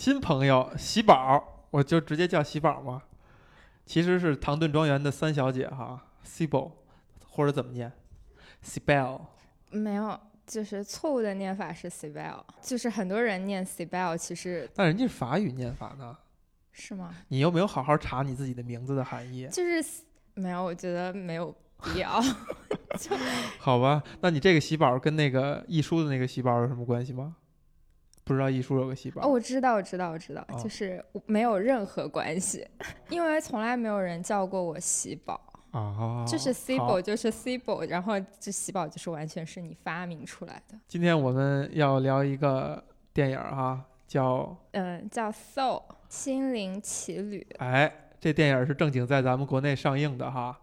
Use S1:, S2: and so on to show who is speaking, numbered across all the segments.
S1: 新朋友喜宝，我就直接叫喜宝嘛。其实是唐顿庄园的三小姐哈 s i b l 或者怎么念 s i b e l
S2: 没有，就是错误的念法是 Sibel，就是很多人念 Sibel，其实
S1: 但人家是法语念法呢。
S2: 是吗？
S1: 你有没有好好查你自己的名字的含义？
S2: 就是没有，我觉得没有必要。就
S1: 好吧，那你这个喜宝跟那个易书的那个喜宝有什么关系吗？不知道艺叔有个喜宝
S2: 哦，我知道，我知道，我知道，
S1: 哦。
S2: 就是没有任何关系，因为从来没有人叫过我喜宝，
S1: 啊，
S2: 就是 Cibo 就是 Cibo，然后这喜宝就是完全是你发明出来的。
S1: 今天我们要聊一个电影儿哈，叫
S2: 嗯，叫 Soul 心灵奇旅，
S1: 哎，这电影是正经在咱们国内上映的哈，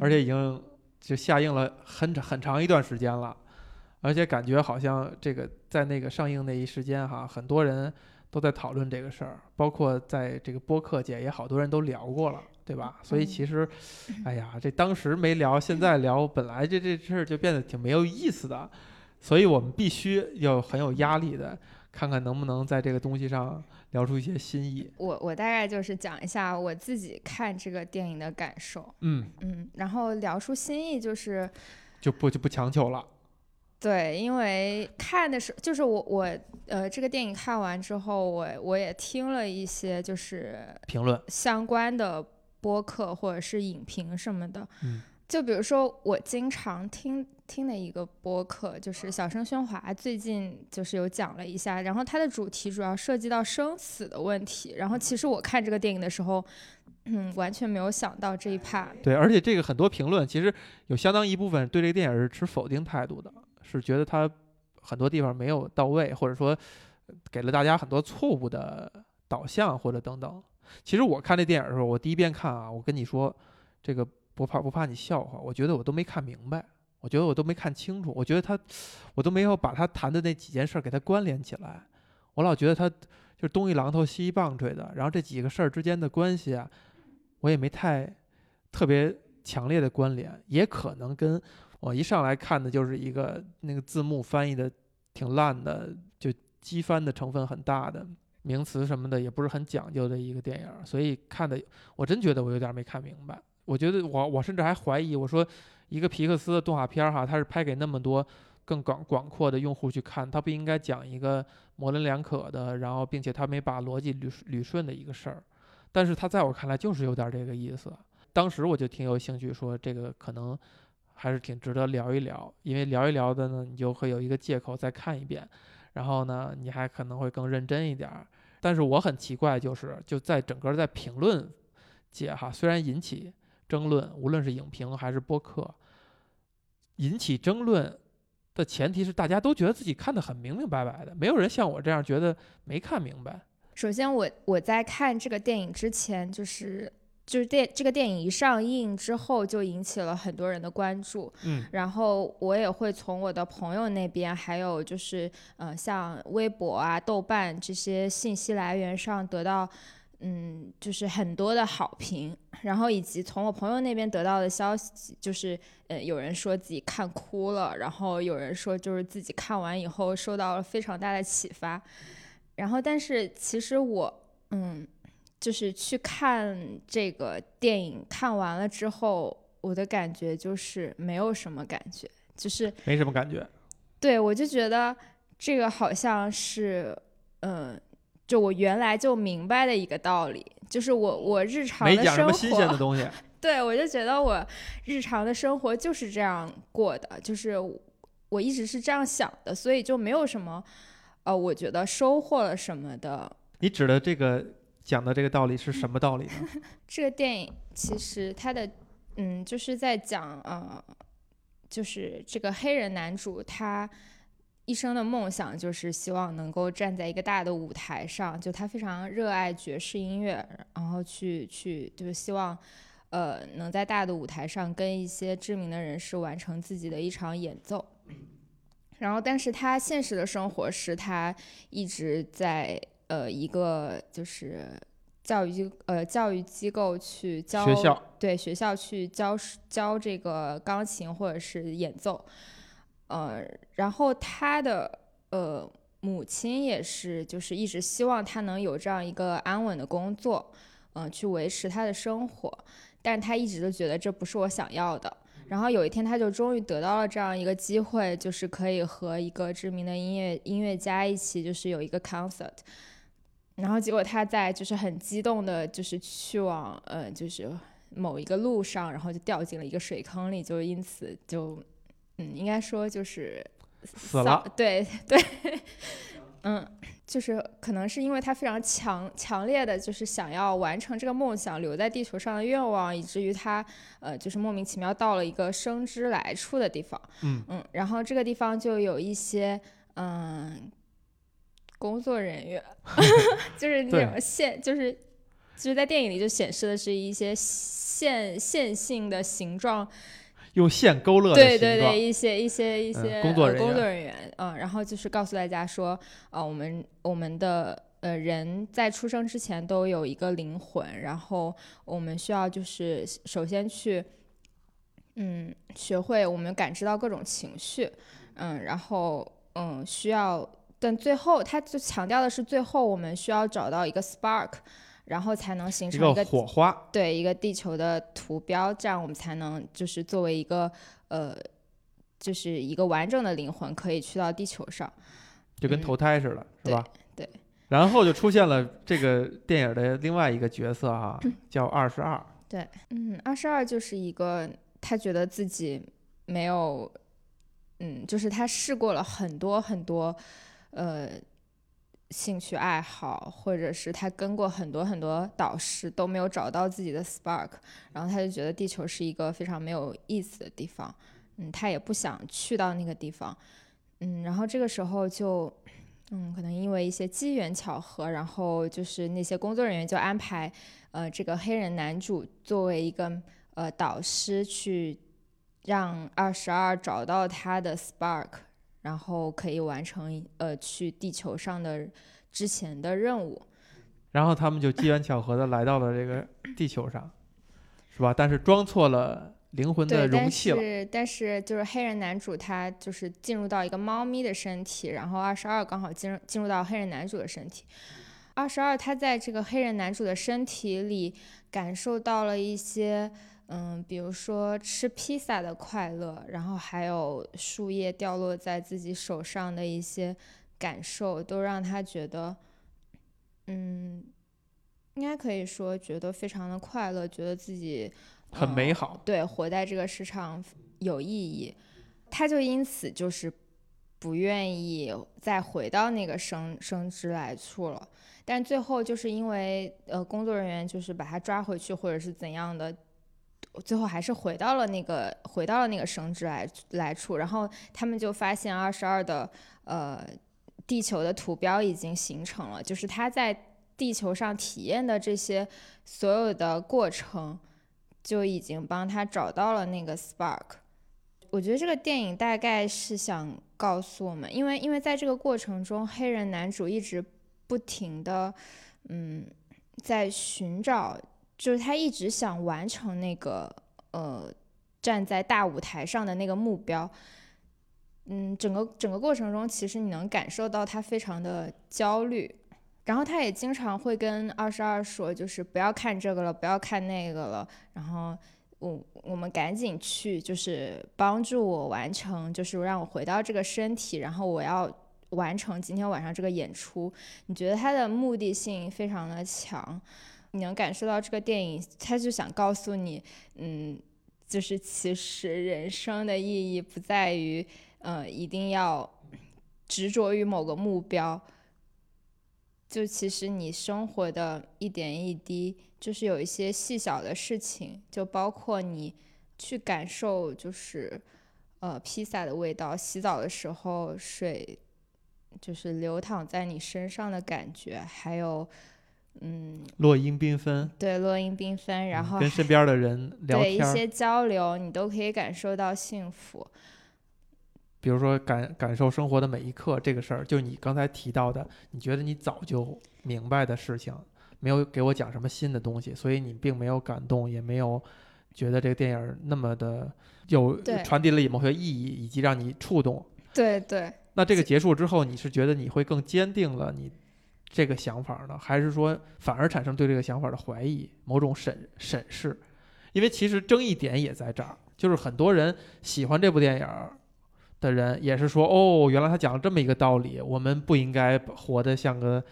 S1: 而
S2: 嗯
S1: 且已经就下映了很长很长一段时间了，而且感觉好像这个在那个上映那一时间哈，很多人都在讨论这个事儿，包括在这个播客界也好多人都聊过了，对吧？所以
S2: 嗯
S1: 其实，哎呀，这当时没聊，现在聊，本来这这事儿就变得挺没有意思的，所以我们必须要很有压力的，看看能不能在这个东西上聊出一些新意。
S2: 我我大概就是讲一下我自己看这个电影的感受，
S1: 嗯，
S2: 嗯，然后聊出新意就是。
S1: 就不就不强求了。
S2: 对，因为看的时就是我我呃这个电影看完之后，我我也听了一些就是
S1: 评论，
S2: 相关的播客或者是影评什么的。
S1: 嗯，
S2: 就比如说我经常听听的一个播客，就是小声喧哗，最近就是有讲了一下，然后它的主题主要涉及到生死的问题。然后其实我看这个电影的时候，嗯，完全没有想到这一 part。
S1: 对，而且这个很多评论其实有相当一部分对这个电影是持否定态度的，是觉得他很多地方没有到位，或者说给了大家很多错误的导向或者等等。其实我看这电影的时候，我第一遍看啊，我跟你说，这个不怕不怕你笑话，我觉得我都没看明白，我觉得我都没看清楚，我觉得他，我都没有把他谈的那几件事儿给他关联起来，我老觉得他就是东一榔头西一棒槌的，然后这几个事儿之间的关系啊，我也没太特别强烈的关联，也可能跟我一上来看的就是一个那个字幕翻译的挺烂的，就机翻的成分很大的，名词什么的也不是很讲究的一个电影，所以看的我真觉得我有点没看明白。我觉得我我甚至还怀疑，我说一个皮克斯的动画片哈，它是拍给那么多更广广阔的用户去看，它不应该讲一个模棱两可的，然后并且它没把逻辑捋捋顺的一个事儿。但是它在我看来就是有点这个意思。当时我就挺有兴趣说这个可能还是挺值得聊一聊，因为聊一聊的呢，你就会有一个借口再看一遍，然后呢，你还可能会更认真一点。但是我很奇怪，就是就在整个在评论界哈，虽然引起争论，无论是影评还是播客，引起争论的前提是大家都觉得自己看得很明明白白的，没有人像我这样觉得没看明白。
S2: 首先我，我在看这个电影之前，就是就是电这个电影一上映之后，就引起了很多人的关注。
S1: 嗯
S2: 然后我也会从我的朋友那边，还有就是呃，像微博啊、豆瓣这些信息来源上得到，嗯，就是很多的好评。然后以及从我朋友那边得到的消息，就是呃，有人说自己看哭了，然后有人说就是自己看完以后受到了非常大的启发。然后，但是其实我，嗯，就是去看这个电影，看完了之后，我的感觉就是没有什么感觉，就是
S1: 没什么感觉。
S2: 对我就觉得这个好像是，嗯，就我原来就明白的一个道理，就是我我日常
S1: 没
S2: 的生
S1: 讲什么新鲜的
S2: 活，
S1: 东西。
S2: 对我就觉得我日常的生活就是这样过的，就是我一直是这样想的，所以就没有什么，呃，我觉得收获了什么的。
S1: 你指的这个讲的这个道理是什么道理呢？
S2: 这个电影其实它的，嗯，就是在讲，呃，就是这个黑人男主他一生的梦想就是希望能够站在一个大的舞台上，就他非常热爱爵士音乐，然后去去就是希望，呃，能在大的舞台上跟一些知名的人士完成自己的一场演奏。然后，但是他现实的生活是他一直在呃一个就是教育机呃教育机构去教
S1: 学校
S2: 对学校去教教这个钢琴或者是演奏，呃，然后他的呃母亲也是，就是一直希望他能有这样一个安稳的工作，嗯、去维持他的生活。但是他一直都觉得这不是我想要的。然后有一天，他就终于得到了这样一个机会，就是可以和一个知名的音乐音乐家一起，就是有一个 concert。然后结果他在就是很激动的，就是去往呃就是某一个路上，然后就掉进了一个水坑里，就因此就嗯，应该说就是
S1: 死了，
S2: 对 对，嗯，就是可能是因为他非常强强烈的就是想要完成这个梦想，留在地球上的愿望，以至于他呃就是莫名其妙到了一个生之来处的地方，
S1: 嗯。
S2: 嗯，然后这个地方就有一些嗯工作人员，就是那种线，就是就是在电影里就显示的是一些线线性的形状。
S1: 用线勾勒
S2: 对对对，一些一些一
S1: 嗯
S2: 些、
S1: 工作人员
S2: 呃工作人员，嗯，然后就是告诉大家说，呃，我们我们的呃人在出生之前都有一个灵魂，然后我们需要就是首先去，嗯，学会我们感知到各种情绪，嗯，然后嗯需要，但最后他就强调的是最后我们需要找到一个 spark，然后才能形成一个
S1: 个火花，
S2: 对一个地球的图标，这样我们才能就是作为一个呃，就是一个完整的灵魂，可以去到地球上。嗯
S1: 就跟投胎似的，是吧？
S2: 对。
S1: 然后就出现了这个电影的另外一个角色哈，叫二十二。
S2: 对，嗯，二十二就是一个他觉得自己没有，嗯，就是他试过了很多很多，呃。兴趣爱好，或者是他跟过很多很多导师，都没有找到自己的 spark，然后他就觉得地球是一个非常没有意思的地方，嗯，他也不想去到那个地方，嗯，然后这个时候就，嗯，可能因为一些机缘巧合，然后就是那些工作人员就安排，呃，这个黑人男主作为一个呃导师去让二十二找到他的 spark，然后可以完成呃去地球上的之前的任务。
S1: 然后他们就机缘巧合的来到了这个地球上，是吧？但是装错了灵魂的容器了。
S2: 是但是就是黑人男主他就是进入到一个猫咪的身体，然后二十二刚好进入进入到黑人男主的身体。二十二他在这个黑人男主的身体里感受到了一些，嗯，比如说吃披萨的快乐，然后还有树叶掉落在自己手上的一些感受，都让他觉得，嗯，应该可以说觉得非常的快乐，觉得自己
S1: 很
S2: 嗯
S1: 美好，
S2: 对，活在这个世上有意义，他就因此就是不愿意再回到那个生生之来处了。但最后就是因为呃工作人员就是把他抓回去，或者是怎样的，我最后还是回到了那个回到了那个生之来来处。然后他们就发现二十二的呃地球的图标已经形成了，就是他在地球上体验的这些所有的过程。就已经帮他找到了那个 spark。我觉得这个电影大概是想告诉我们，因为因为在这个过程中，黑人男主一直不停的，嗯，在寻找，就是他一直想完成那个呃站在大舞台上的那个目标。嗯，整个整个过程中，其实你能感受到他非常的焦虑，然后他也经常会跟二十二说，就是不要看这个了，不要看那个了，然后我我们赶紧去，就是帮助我完成，就是让我回到这个身体，然后我要完成今天晚上这个演出。你觉得他的目的性非常的强，你能感受到这个电影，他就想告诉你，嗯，就是其实人生的意义不在于，呃，一定要执着于某个目标。就其实你生活的一点一滴，就是有一些细小的事情，就包括你去感受，就是呃披萨的味道，洗澡的时候水就是流淌在你身上的感觉，还有嗯。
S1: 落英缤纷，
S2: 对落英缤纷，然后
S1: 嗯跟身边的人聊天儿，
S2: 对一些交流，你都可以感受到幸福。
S1: 比如说感感受生活的每一刻这个事儿，就你刚才提到的，你觉得你早就明白的事情，没有给我讲什么新的东西，所以你并没有感动，也没有觉得这个电影那么的有传递了某些意义，以及让你触动。
S2: 对对，
S1: 那这个结束之后，你是觉得你会更坚定了你这个想法呢，还是说反而产生对这个想法的怀疑、某种审审视？因为其实争议点也在这儿，就是很多人喜欢这部电影的人也是说，哦，原来他讲了这么一个道理，我们不应该活得像个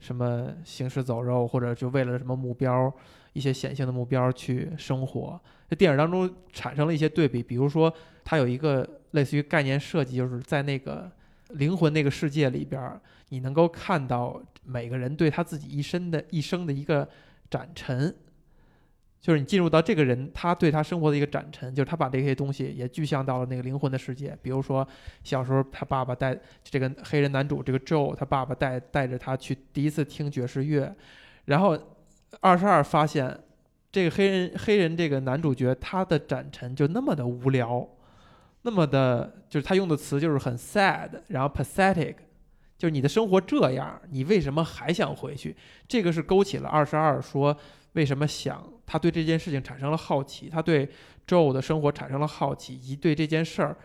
S1: 什么行尸走肉，或者就为了什么目标、一些显性的目标去生活。这电影当中产生了一些对比，比如说它有一个类似于概念设计，就是在那个灵魂那个世界里边，你能够看到每个人对他自己一生的一生的一个展陈。就是你进入到这个人，他对他生活的一个展陈，就是他把这些东西也具象到了那个灵魂的世界。比如说，小时候他爸爸带这个黑人男主这个 Joe，他爸爸带带着他去第一次听爵士乐，然后二十二发现这个黑人黑人这个男主角他的展陈就那么的无聊，那么的，就是他用的词就是很 sad，然后 pathetic，就是你的生活这样，你为什么还想回去？这个是勾起了二十二说。为什么想他对这件事情产生了好奇？他对 Joe 的生活产生了好奇，以及对这件事儿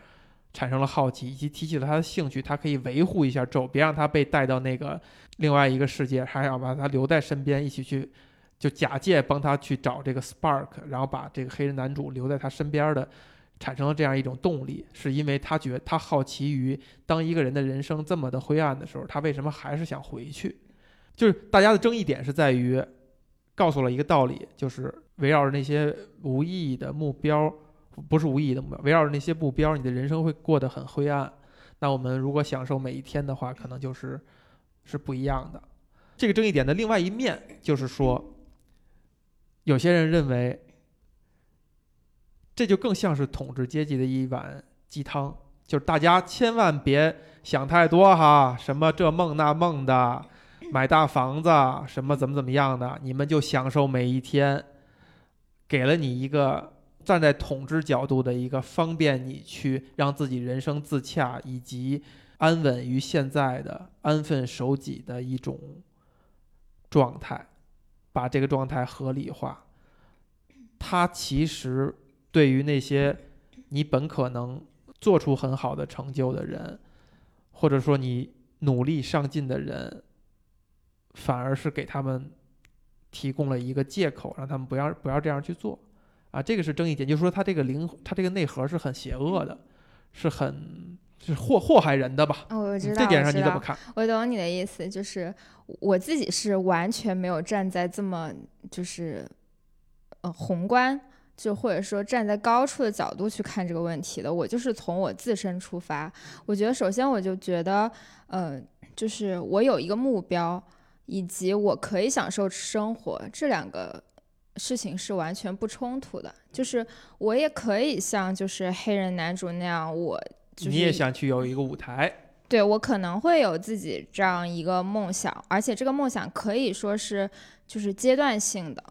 S1: 产生了好奇，以及提起了他的兴趣。他可以维护一下 Joe，别让他被带到那个另外一个世界，还要把他留在身边，一起去，就假借帮他去找这个 Spark，然后把这个黑人男主留在他身边的，产生了这样一种动力，是因为他觉他好奇于当一个人的人生这么的灰暗的时候，他为什么还是想回去？就是大家的争议点是在于。告诉了一个道理，就是围绕着那些无意义的目标，不是无意义的目标，围绕着那些目标，你的人生会过得很灰暗。那我们如果享受每一天的话，可能就是是不一样的。这个争议点的另外一面就是说，有些人认为，这就更像是统治阶级的一碗鸡汤，就是大家千万别想太多哈，什么这梦那梦的。买大房子什么怎么怎么样的，你们就享受每一天，给了你一个站在统治角度的一个方便你去让自己人生自洽以及安稳于现在的安分守己的一种状态，把这个状态合理化。它其实对于那些你本可能做出很好的成就的人，或者说你努力上进的人。反而是给他们提供了一个借口，让他们不要不要这样去做，啊，这个是争议点，就是说他这个灵，他这个内核是很邪恶的，是很是祸祸害人的吧？
S2: 我知道，
S1: 这点上你怎么看？
S2: 我懂你的意思，就是我自己是完全没有站在这么就是呃宏观，就或者说站在高处的角度去看这个问题的。我就是从我自身出发，我觉得首先我就觉得，呃，就是我有一个目标。以及我可以享受生活，这两个事情是完全不冲突的。就是我也可以像就是黑人男主那样，我
S1: 你也想去有一个舞台，
S2: 对我可能会有自己这样一个梦想，而且这个梦想可以说是就是阶段性的。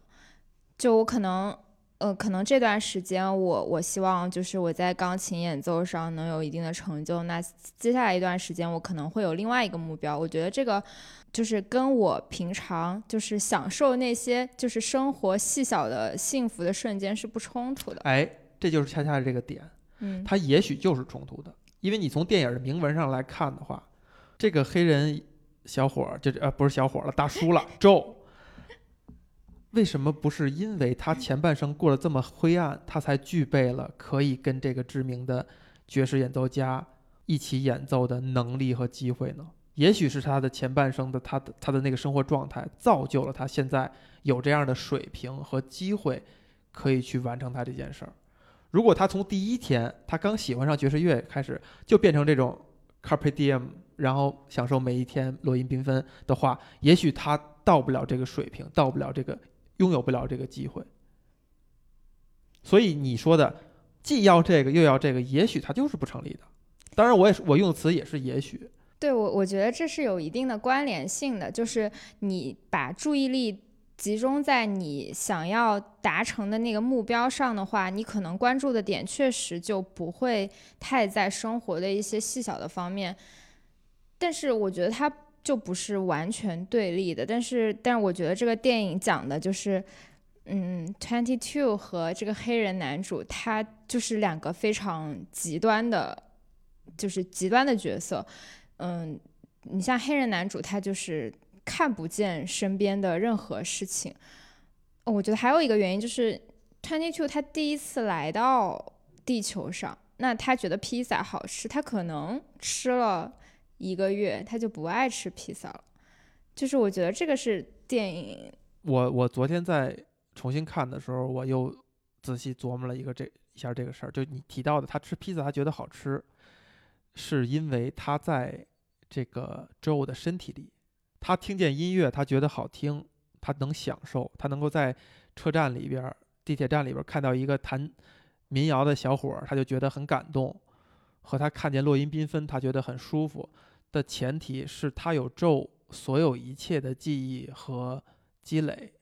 S2: 就我可能呃，可能这段时间我我希望就是我在钢琴演奏上能有一定的成就，那接下来一段时间我可能会有另外一个目标。我觉得这个。就是跟我平常就是享受那些就是生活细小的幸福的瞬间是不冲突的。
S1: 哎，这就是恰恰这个点，
S2: 嗯，
S1: 它也许就是冲突的，因为你从电影的铭文上来看的话，这个黑人小伙儿就呃不是小伙了，大叔了，Joe，为什么不是因为他前半生过得这么灰暗，他才具备了可以跟这个知名的爵士演奏家一起演奏的能力和机会呢？也许是他的前半生的他的他的那个生活状态造就了他现在有这样的水平和机会，可以去完成他这件事儿。如果他从第一天他刚喜欢上爵士乐开始就变成这种 carpe diem，然后享受每一天落英缤纷的话，也许他到不了这个水平，到不了这个拥有不了这个机会。所以你说的既要这个又要这个，也许它就是不成立的。当然，我也是我用的词也是也许。
S2: 对我，我觉得这是有一定的关联性的，就是你把注意力集中在你想要达成的那个目标上的话，你可能关注的点确实就不会太在生活的一些细小的方面。但是我觉得它就不是完全对立的。但是，但是我觉得这个电影讲的就是，嗯，Twenty Two 和这个黑人男主，他就是两个非常极端的。就是极端的角色。嗯，你像黑人男主，他就是看不见身边的任何事情。我觉得还有一个原因就是 Twenty Two 他第一次来到地球上，那他觉得披萨好吃，他可能吃了一个月，他就不爱吃披萨了。就是我觉得这个是电影。
S1: 我我昨天在重新看的时候，我又仔细琢磨了一个这一下这个事儿。就你提到的，他吃披萨他觉得好吃，是因为他在这个 Jo 的身体里，他听见音乐，他觉得好听，他能享受，他能够在车站里边、地铁站里边看到一个弹民谣的小伙儿，他就觉得很感动。和他看见落英缤纷，他觉得很舒服。的前提是他有 Joe。所有一切的记忆和积累，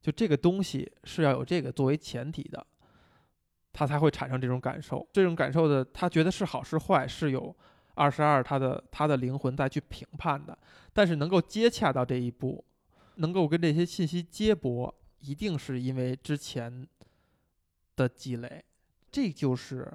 S1: 就这个东西是要有这个作为前提的，他才会产生这种感受。这种感受的，他觉得是好是坏，是有二十二他的他的灵魂再去评判的。但是能够接洽到这一步，能够跟这些信息接驳，一定是因为之前的积累。这就是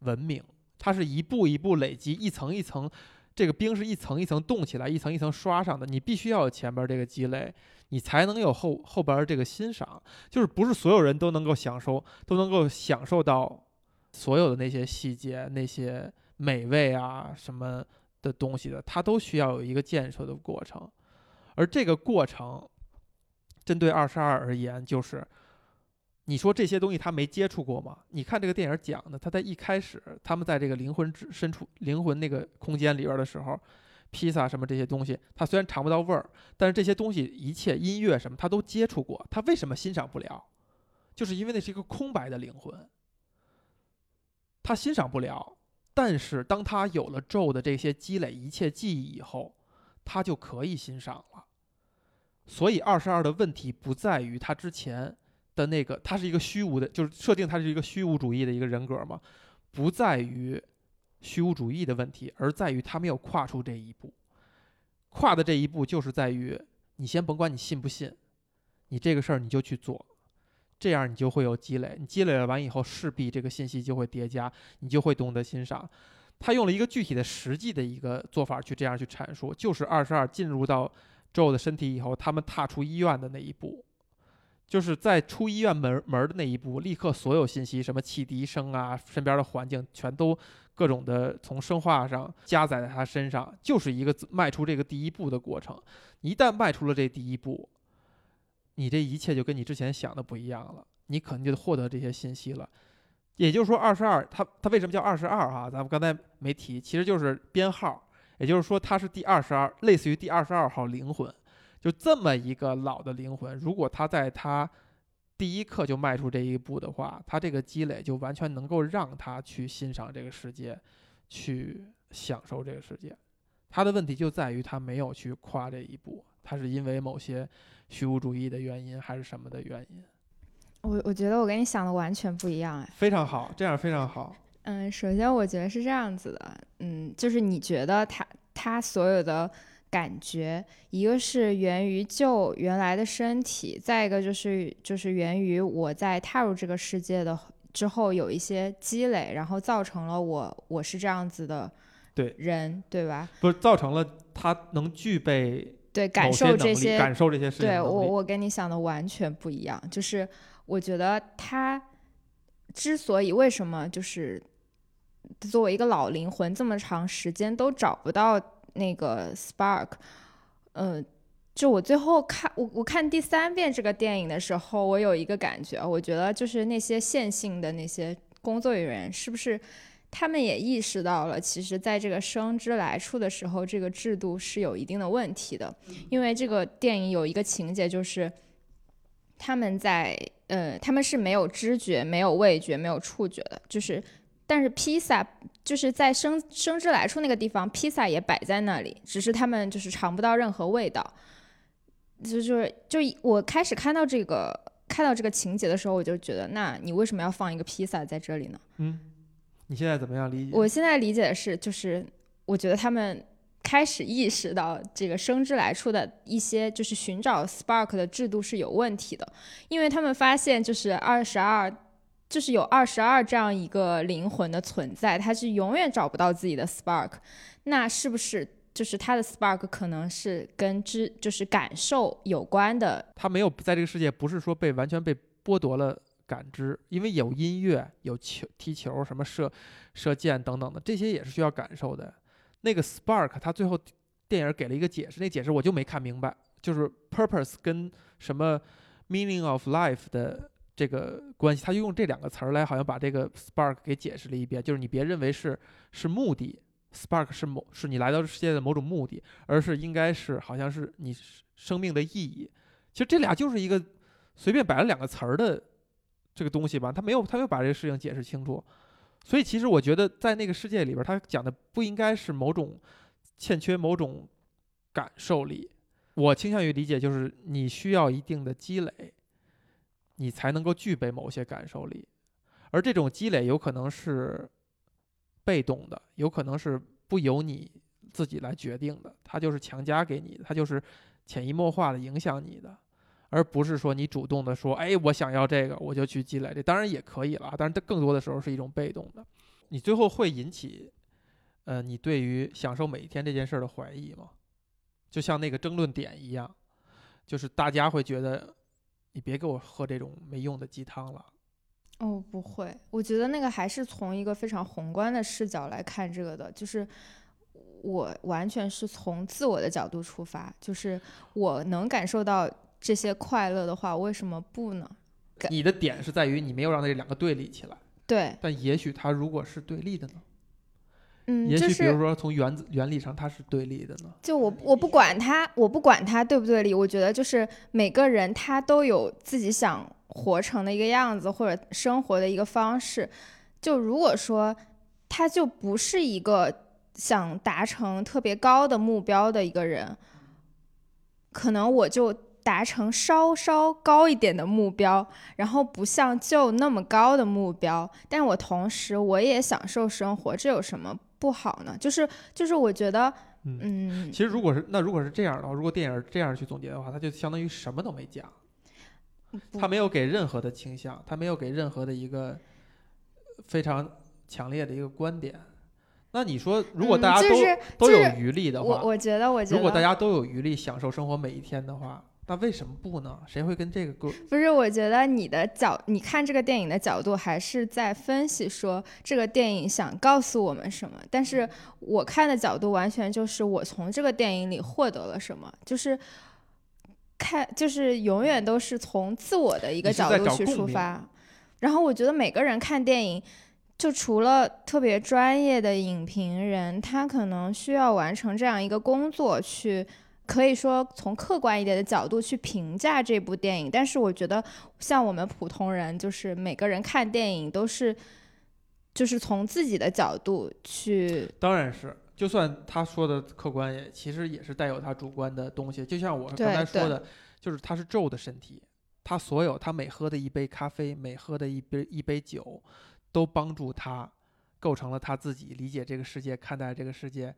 S1: 文明，它是一步一步累积，一层一层。这个冰是一层一层冻起来，一层一层刷上的。你必须要有前边这个积累，你才能有后后边这个欣赏。就是不是所有人都能够享受，都能够享受到所有的那些细节、那些美味啊什么的东西的。它都需要有一个建设的过程，而这个过程，针对二十二而言，就是。你说这些东西他没接触过吗？你看这个电影讲的，他在一开始，他们在这个灵魂之深处、灵魂那个空间里边的时候，披萨什么这些东西，他虽然尝不到味儿，但是这些东西一切音乐什么他都接触过，他为什么欣赏不了？就是因为那是一个空白的灵魂，他欣赏不了。但是当他有了咒的这些积累、一切记忆以后，他就可以欣赏了。所以二十二的问题不在于他之前。的那个，他是一个虚无的，就是设定他是一个虚无主义的一个人格嘛，不在于虚无主义的问题，而在于他没有跨出这一步。跨的这一步就是在于，你先甭管你信不信，你这个事儿你就去做，这样你就会有积累。你积累了完以后，势必这个信息就会叠加，你就会懂得欣赏。他用了一个具体的实际的一个做法去这样去阐述，就是二十二进入到 Joe 的身体以后，他们踏出医院的那一步。就是在出医院门门的那一步，立刻所有信息，什么汽笛声啊，身边的环境，全都各种的从生化上加载在他身上，就是一个迈出这个第一步的过程。一旦迈出了这第一步，你这一切就跟你之前想的不一样了，你可能就获得这些信息了。也就是说，二十二，它它为什么叫二十二哈？咱们刚才没提，其实就是编号，也就是说它是第二十二，类似于第二十二号灵魂。就这么一个老的灵魂，如果他在他第一刻就迈出这一步的话，他这个积累就完全能够让他去欣赏这个世界，去享受这个世界。他的问题就在于他没有去跨这一步，他是因为某些虚无主义的原因，还是什么的原因？
S2: 我我觉得我跟你想的完全不一样哎。
S1: 非常好，这样非常好。
S2: 嗯，首先我觉得是这样子的，嗯，就是你觉得他他所有的。感觉，一个是源于旧原来的身体，再一个就是就是源于我在踏入这个世界的之后有一些积累，然后造成了我我是这样子的
S1: 对
S2: 人，对吧？
S1: 不是造成了他能具备
S2: 对感受这些
S1: 感受这些事情。
S2: 对我我跟你想的完全不一样，就是我觉得他之所以为什么就是作为一个老灵魂这么长时间都找不到。那个 Spark，嗯，就我最后看我我看第三遍这个电影的时候，我有一个感觉，我觉得就是那些线性的那些工作人员，是不是他们也意识到了，其实在这个生之来处的时候，这个制度是有一定的问题的。因为这个电影有一个情节，就是他们在呃，他们是没有知觉、没有味觉、没有触觉的，就是。但是披萨就是在生生之来处那个地方，披萨也摆在那里，只是他们就是尝不到任何味道。就就是就我开始看到这个看到这个情节的时候，我就觉得，那你为什么要放一个披萨在这里呢？
S1: 嗯，你现在怎么样理解？
S2: 我现在理解的是，就是我觉得他们开始意识到这个生之来处的一些就是寻找 spark 的制度是有问题的，因为他们发现就是二十二。就是有二十二这样一个灵魂的存在，他是永远找不到自己的 spark，那是不是就是他的 spark 可能是跟知就是感受有关的？
S1: 他没有在这个世界，不是说被完全被剥夺了感知，因为有音乐、有球、踢球、什么射射箭等等的，这些也是需要感受的。那个 spark，他最后电影给了一个解释，那解释我就没看明白，就是 purpose 跟什么 meaning of life 的这个关系，他就用这两个词儿来好像把这个 spark 给解释了一遍，就是你别认为是是目的，spark 是某是你来到这世界的某种目的，而是应该是好像是你生命的意义。其实这俩就是一个随便摆了两个词儿的这个东西吧，他没有他没有把这个事情解释清楚。所以其实我觉得，在那个世界里边，他讲的不应该是某种欠缺某种感受力。我倾向于理解，就是你需要一定的积累，你才能够具备某些感受力。而这种积累有可能是被动的，有可能是不由你自己来决定的，它就是强加给你，它就是潜移默化的影响你的。而不是说你主动的说，哎，我想要这个，我就去积累。这当然也可以了，但是它更多的时候是一种被动的。你最后会引起，呃，你对于享受每一天这件事的怀疑吗？就像那个争论点一样，就是大家会觉得，你别给我喝这种没用的鸡汤了。
S2: 哦，不会，我觉得那个还是从一个非常宏观的视角来看这个的，就是我完全是从自我的角度出发，就是我能感受到。这些快乐的话，为什么不呢？
S1: 你的点是在于你没有让这两个对立起来。
S2: 对。
S1: 但也许它如果是对立的呢？
S2: 嗯，
S1: 也许比如说从原子原理上它是对立的呢？
S2: 就我我不管它，我不管它对不对立，我觉得就是每个人他都有自己想活成的一个样子，或者生活的一个方式。就如果说他就不是一个想达成特别高的目标的一个人，可能我就。达成稍稍高一点的目标，然后不像就那么高的目标，但我同时我也享受生活，这有什么不好呢？就是就是我觉得，嗯，
S1: 其实如果是那如果是这样的话，如果电影这样去总结的话，它就相当于什么都没讲，他没有给任何的倾向，他没有给任何的一个非常强烈的一个观点。那你说，如果大家都都有余力的话，
S2: 我我觉得，我觉得，
S1: 如果大家都有余力享受生活每一天的话。那为什么不呢？谁会跟这个过？
S2: 不是，我觉得你的角，你看这个电影的角度，还是在分析说这个电影想告诉我们什么。但是我看的角度完全就是我从这个电影里获得了什么，就是看，就是永远都是从自我的一个角度去出发。然后我觉得每个人看电影，就除了特别专业的影评人，他可能需要完成这样一个工作去。可以说从客观一点的角度去评价这部电影，但是我觉得像我们普通人，就是每个人看电影都是，就是从自己的角度去。
S1: 当然是，就算他说的客观，也其实也是带有他主观的东西。就像我刚才说的，就是他是咒的身体，他所有他每喝的一杯咖啡，每喝的一杯一杯酒，都帮助他构成了他自己理解这个世界、看待这个世界、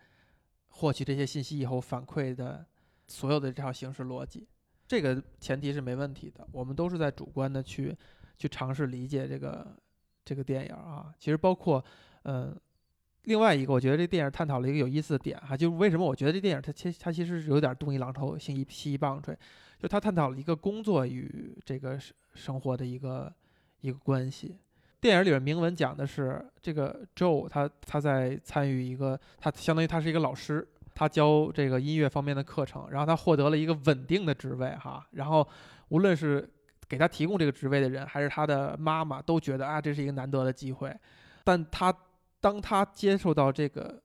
S1: 获取这些信息以后反馈的。所有的这套形式逻辑，这个前提是没问题的。我们都是在主观的去去尝试理解这个这个电影啊。其实包括，嗯，另外一个，我觉得这电影探讨了一个有意思的点哈，就是为什么我觉得这电影它其它其实是有点东一榔头西一西一棒槌，就它探讨了一个工作与这个生生活的一个一个关系。电影里边铭文讲的是这个 Joe 他他在参与一个，他相当于他是一个老师。他教这个音乐方面的课程，然后他获得了一个稳定的职位，哈。然后无论是给他提供这个职位的人，还是他的妈妈，都觉得啊，这是一个难得的机会。但他当他接受到这个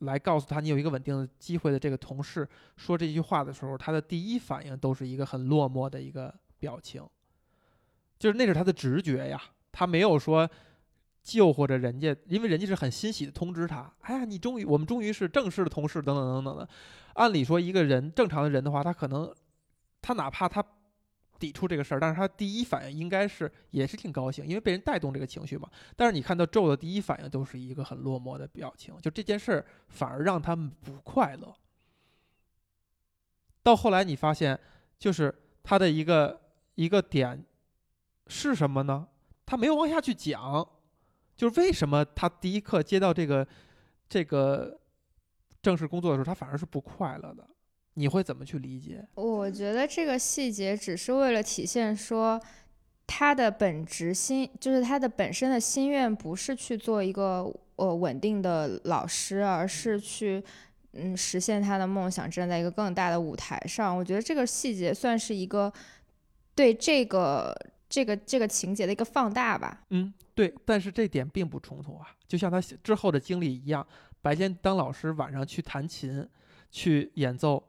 S1: 来告诉他你有一个稳定的机会的这个同事说这句话的时候，他的第一反应都是一个很落寞的一个表情，就是那是他的直觉呀，他没有说。救活着人家，因为人家是很欣喜的通知他，哎呀，你终于，我们终于是正式的同事，等等等等的。按理说，一个人正常的人的话，他可能，他哪怕他抵触这个事儿，但是他第一反应应该是也是挺高兴，因为被人带动这个情绪嘛。但是你看到咒的第一反应都是一个很落寞的表情，就这件事儿反而让他们不快乐。到后来你发现，就是他的一个一个点是什么呢？他没有往下去讲，就是为什么他第一课接到这个这个正式工作的时候，他反而是不快乐的。你会怎么去理解？
S2: 我觉得这个细节只是为了体现说，他的本职心就是他的本身的心愿不是去做一个呃稳定的老师，而是去嗯实现他的梦想，站在一个更大的舞台上。我觉得这个细节算是一个对这个这个这个情节的一个放大吧。
S1: 嗯，对，但是这点并不冲突啊，就像他之后的经历一样，白天当老师，晚上去弹琴，去演奏。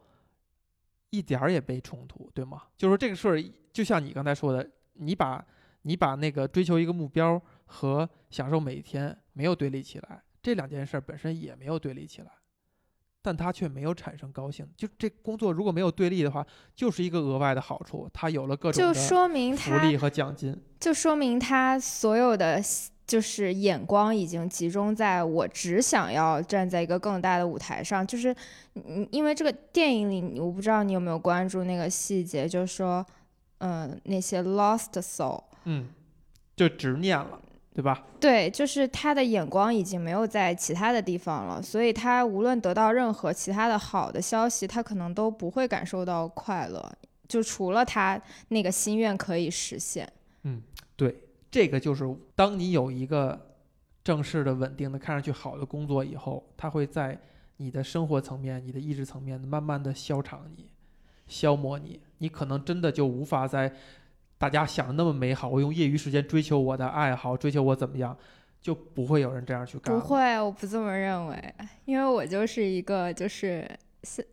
S1: 一点儿也没冲突，对吗？就是说这个事儿，就像你刚才说的，你把你把那个追求一个目标和享受每一天没有对立起来，这两件事本身也没有对立起来，但他却没有产生高兴。就这工作如果没有对立的话，就是一个额外的好处，他有了各种
S2: 就说明
S1: 福利和奖金，
S2: 就说明他所有的。就是眼光已经集中在我只想要站在一个更大的舞台上，就是，嗯，因为这个电影里，我不知道你有没有关注那个细节，就是说，嗯，那些 lost soul，
S1: 嗯，就执念了，对吧？
S2: 对，就是他的眼光已经没有在其他的地方了，所以他无论得到任何其他的好的消息，他可能都不会感受到快乐，就除了他那个心愿可以实现。
S1: 嗯，对。这个就是当你有一个正式的、稳定的、看上去好的工作以后，他会在你的生活层面、你的意志层面慢慢的消长你、消磨你。你可能真的就无法在大家想的那么美好。我用业余时间追求我的爱好，追求我怎么样，就不会有人这样去干。
S2: 不会，我不这么认为，因为我就是一个就是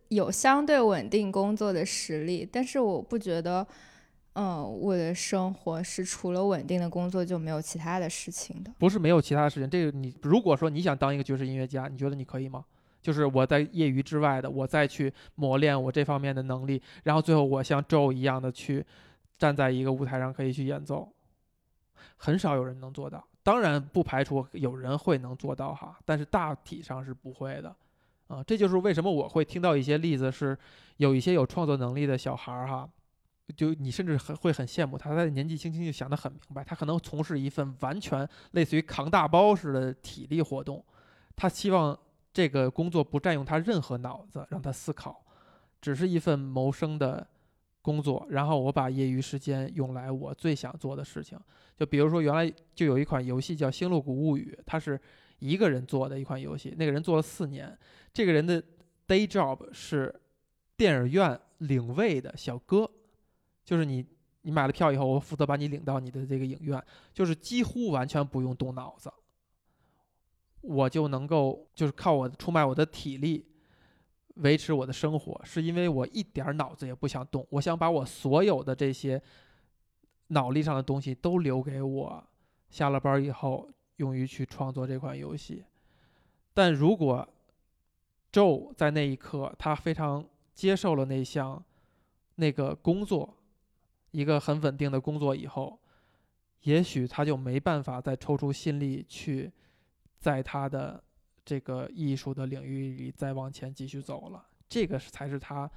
S2: 有相对稳定工作的实力，但是我不觉得。嗯，我的生活是除了稳定的工作就没有其他的事情的。
S1: 不是没有其他的事情，这个你如果说你想当一个爵士音乐家，你觉得你可以吗？就是我在业余之外的，我再去磨练我这方面的能力，然后最后我像 Joe 一样的去站在一个舞台上可以去演奏，很少有人能做到。当然不排除有人会能做到哈，但是大体上是不会的。啊，这就是为什么我会听到一些例子，是有一些有创作能力的小孩儿哈。就你甚至很会很羡慕他，他年纪轻轻就想得很明白，他可能从事一份完全类似于扛大包似的体力活动，他希望这个工作不占用他任何脑子，让他思考，只是一份谋生的工作。然后我把业余时间用来我最想做的事情，就比如说原来就有一款游戏叫《星露谷物语》，它是一个人做的一款游戏，那个人做了四年，这个人的 day job 是电影院领位的小哥。就是你，你买了票以后，我负责把你领到你的这个影院，就是几乎完全不用动脑子，我就能够就是靠我出卖我的体力维持我的生活，是因为我一点脑子也不想动，我想把我所有的这些脑力上的东西都留给我下了班以后用于去创作这款游戏。但如果 Joe 在那一刻他非常接受了那项那个工作。一个很稳定的工作以后，也许他就没办法再抽出心力去，在他的这个艺术的领域里再往前继续走了。这个才是他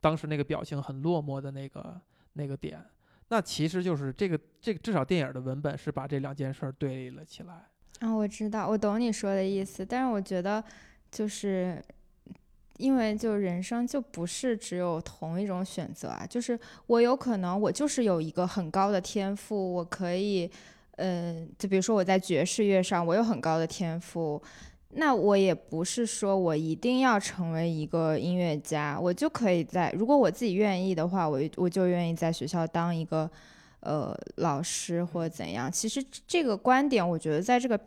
S1: 当时那个表情很落寞的那个那个点。那其实就是这个这个至少电影的文本是把这两件事对立了起来。
S2: 啊，我知道，我懂你说的意思，但是我觉得就是。因为就人生就不是只有同一种选择啊，就是我有可能我就是有一个很高的天赋，我可以，嗯，就比如说我在爵士乐上我有很高的天赋，那我也不是说我一定要成为一个音乐家，我就可以在如果我自己愿意的话，我我就愿意在学校当一个呃老师或怎样。其实这个观点，我觉得在这个。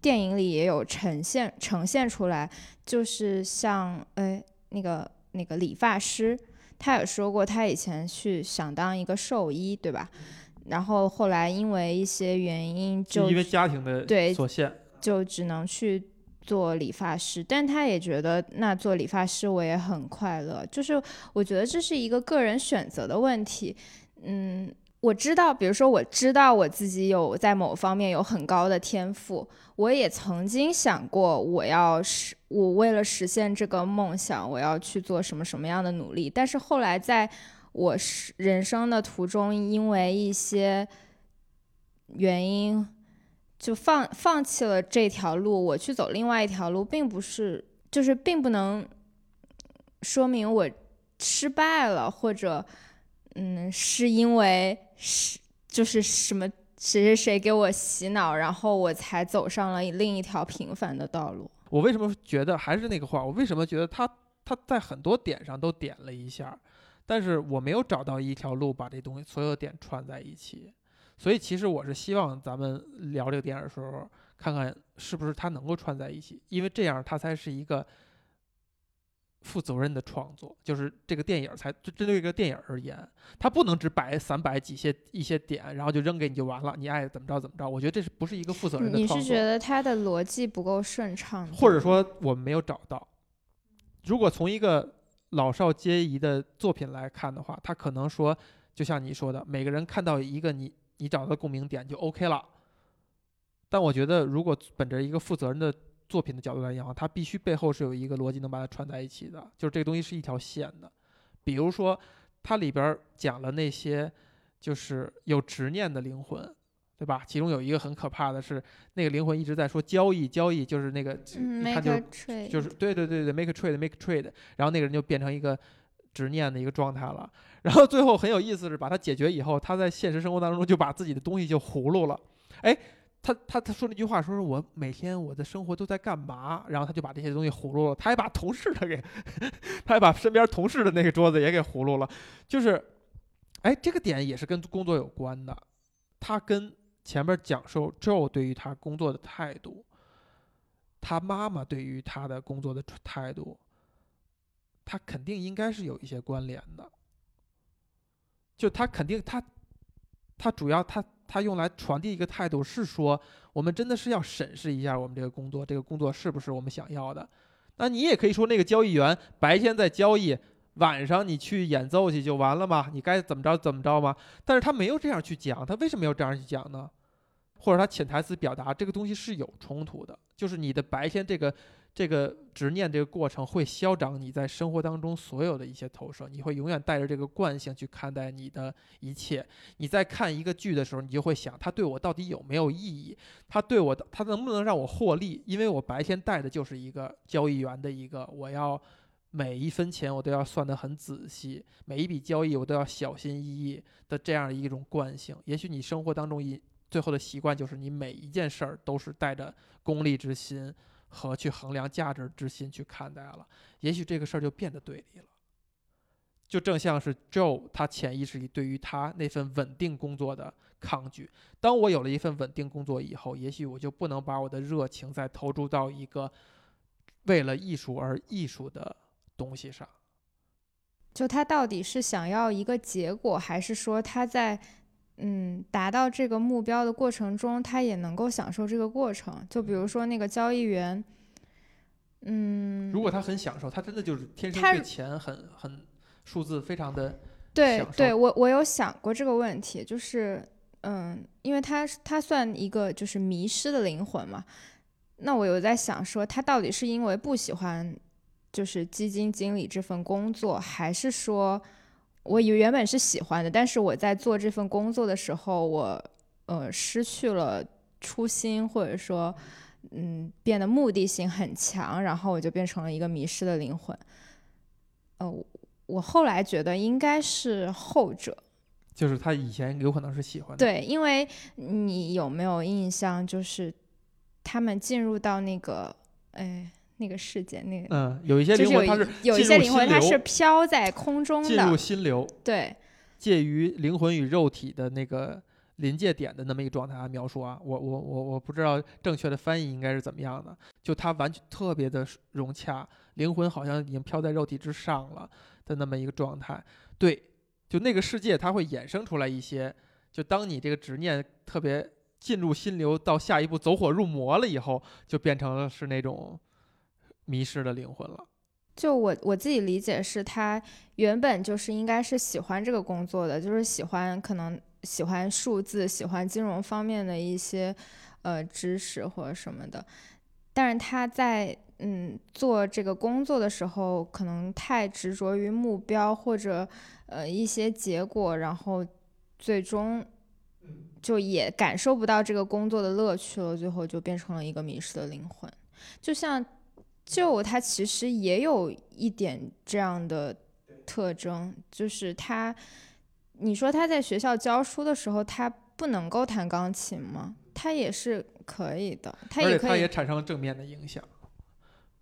S2: 电影里也有呈现呈现出来，就是像哎那个那个理发师，他也说过他以前去想当一个兽医，对吧？然后后来因为一些原因，就
S1: 因为家庭的
S2: 对
S1: 所限，
S2: 就只能去做理发师。但他也觉得那做理发师我也很快乐，就是我觉得这是一个个人选择的问题，嗯。我知道，比如说，我知道我自己有在某方面有很高的天赋。我也曾经想过，我要实，我为了实现这个梦想，我要去做什么什么样的努力。但是后来，在我人生的途中，因为一些原因，就放放弃了这条路，我去走另外一条路，并不是就是并不能说明我失败了，或者嗯，是因为是就是什么谁谁谁给我洗脑，然后我才走上了另一条平凡的道路。
S1: 我为什么觉得还是那个话？我为什么觉得他他在很多点上都点了一下，但是我没有找到一条路把这东西所有点串在一起。所以其实我是希望咱们聊这个电影的时候，看看是不是它能够串在一起，因为这样它才是一个负责任的创作。就是这个电影才就针对这个电影而言，它不能只摆散摆几些一些点，然后就扔给你就完了，你爱怎么着怎么着。我觉得这是不是一个负责任的
S2: 你
S1: 创作？
S2: 是觉得它的逻辑不够顺畅，
S1: 或者说我们没有找到。如果从一个老少皆宜的作品来看的话，他可能说，就像你说的，每个人看到一个你你找到共鸣点就 OK 了。但我觉得，如果本着一个负责任的作品的角度来讲，它必须背后是有一个逻辑能把它串在一起的，就是这个东西是一条线的。比如说，它里边讲了那些就是有执念的灵魂，对吧？其中有一个很可怕的是，那个灵魂一直在说交易，交易就是那个，
S2: 嗯，make
S1: 一看就
S2: trade，
S1: 就是对对对对，make a trade，make a trade，然后那个人就变成一个执念的一个状态了。然后最后很有意思是，把它解决以后，他在现实生活当中就把自己的东西就葫芦了。哎，他他他说那句话，说是我每天我的生活都在干嘛？然后他就把这些东西葫芦了，他还把同事的给，他还把身边同事的那个桌子也给葫芦了。就是，哎，这个点也是跟工作有关的，他跟前面讲述 Joe 对于他工作的态度。他妈妈对于他的工作的态度，他肯定应该是有一些关联的。就他肯定他，他主要他他用来传递一个态度是说，我们真的是要审视一下我们这个工作，这个工作是不是我们想要的。那你也可以说，那个交易员白天在交易，晚上你去演奏去就完了嘛，你该怎么着怎么着嘛。但是他没有这样去讲，他为什么要这样去讲呢？或者他潜台词表达这个东西是有冲突的，就是你的白天这个这个执念这个过程会消长你在生活当中所有的一些投射，你会永远带着这个惯性去看待你的一切。你在看一个剧的时候，你就会想，它对我到底有没有意义？它对我的，它能不能让我获利？因为我白天带的就是一个交易员的一个，我要每一分钱我都要算得很仔细，每一笔交易我都要小心翼翼的这样一种惯性。也许你生活当中一最后的习惯就是你每一件事儿都是带着功利之心和去衡量价值之心去看待了，也许这个事儿就变得对立了。就正像是 Joe 他潜意识里对于他那份稳定工作的抗拒。当我有了一份稳定工作以后，也许我就不能把我的热情再投注到一个为了艺术而艺术的东西上。
S2: 就他到底是想要一个结果，还是说他在嗯达到这个目标的过程中，他也能够享受这个过程？就比如说那个交易员，嗯，
S1: 如果他很享受，他真的就是天生
S2: 他
S1: 对钱很很数字非常的
S2: 对对，我我有想过这个问题，就是嗯，因为他他算一个就是迷失的灵魂嘛，那我有在想说，他到底是因为不喜欢就是基金经理这份工作，还是说我原本是喜欢的，但是我在做这份工作的时候，我呃失去了初心，或者说嗯变得目的性很强，然后我就变成了一个迷失的灵魂。呃，我后来觉得应该是后者，
S1: 就是他以前有可能是喜欢的，
S2: 对，因为你有没有印象，就是他们进入到那个，哎，那个世界，那个
S1: 嗯，有一些灵魂它是
S2: 有一些灵魂它是飘在空中的
S1: 进入，心流，
S2: 对，
S1: 介于灵魂与肉体的那个临界点的那么一个状态啊描述啊，我我我我不知道正确的翻译应该是怎么样的，就它完全特别的融洽，灵魂好像已经飘在肉体之上了的那么一个状态。对，就那个世界它会衍生出来一些，就当你这个执念特别进入心流，到下一步走火入魔了以后，就变成了是那种迷失的灵魂了。
S2: 就我我自己理解是，他原本就是应该是喜欢这个工作的，就是喜欢可能喜欢数字，喜欢金融方面的一些呃知识或者什么的，但是他在嗯做这个工作的时候，可能太执着于目标或者呃一些结果，然后最终就也感受不到这个工作的乐趣了，最后就变成了一个迷失的灵魂。就像就他其实也有一点这样的特征，就是他，你说他在学校教书的时候，他不能够弹钢琴吗？他也是可以的，他
S1: 而且他
S2: 也可以
S1: 也产生了正面的影响，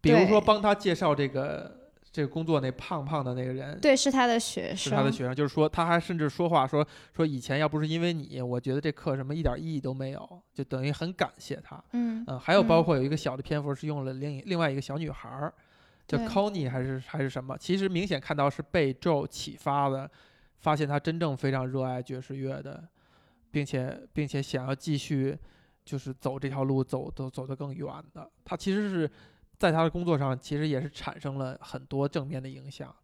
S1: 比如说帮他介绍这个这个工作那胖胖的那个人，
S2: 对，是他的学生，
S1: 是他的学生，就是说他还甚至说话说说以前要不是因为你，我觉得这课什么一点意义都没有，就等于很感谢他。
S2: 嗯
S1: 嗯，还有包
S2: 嗯
S1: 括有一个小的篇幅是用了另一另外一个小女孩儿，叫
S2: 对
S1: Connie 还是还是什么，其实明显看到是被 Joe 启发的，发现他真正非常热爱爵士乐的，并且并且想要继续就是走这条路走走走得更远的，他其实是在他的工作上其实也是产生了很多正面的影响。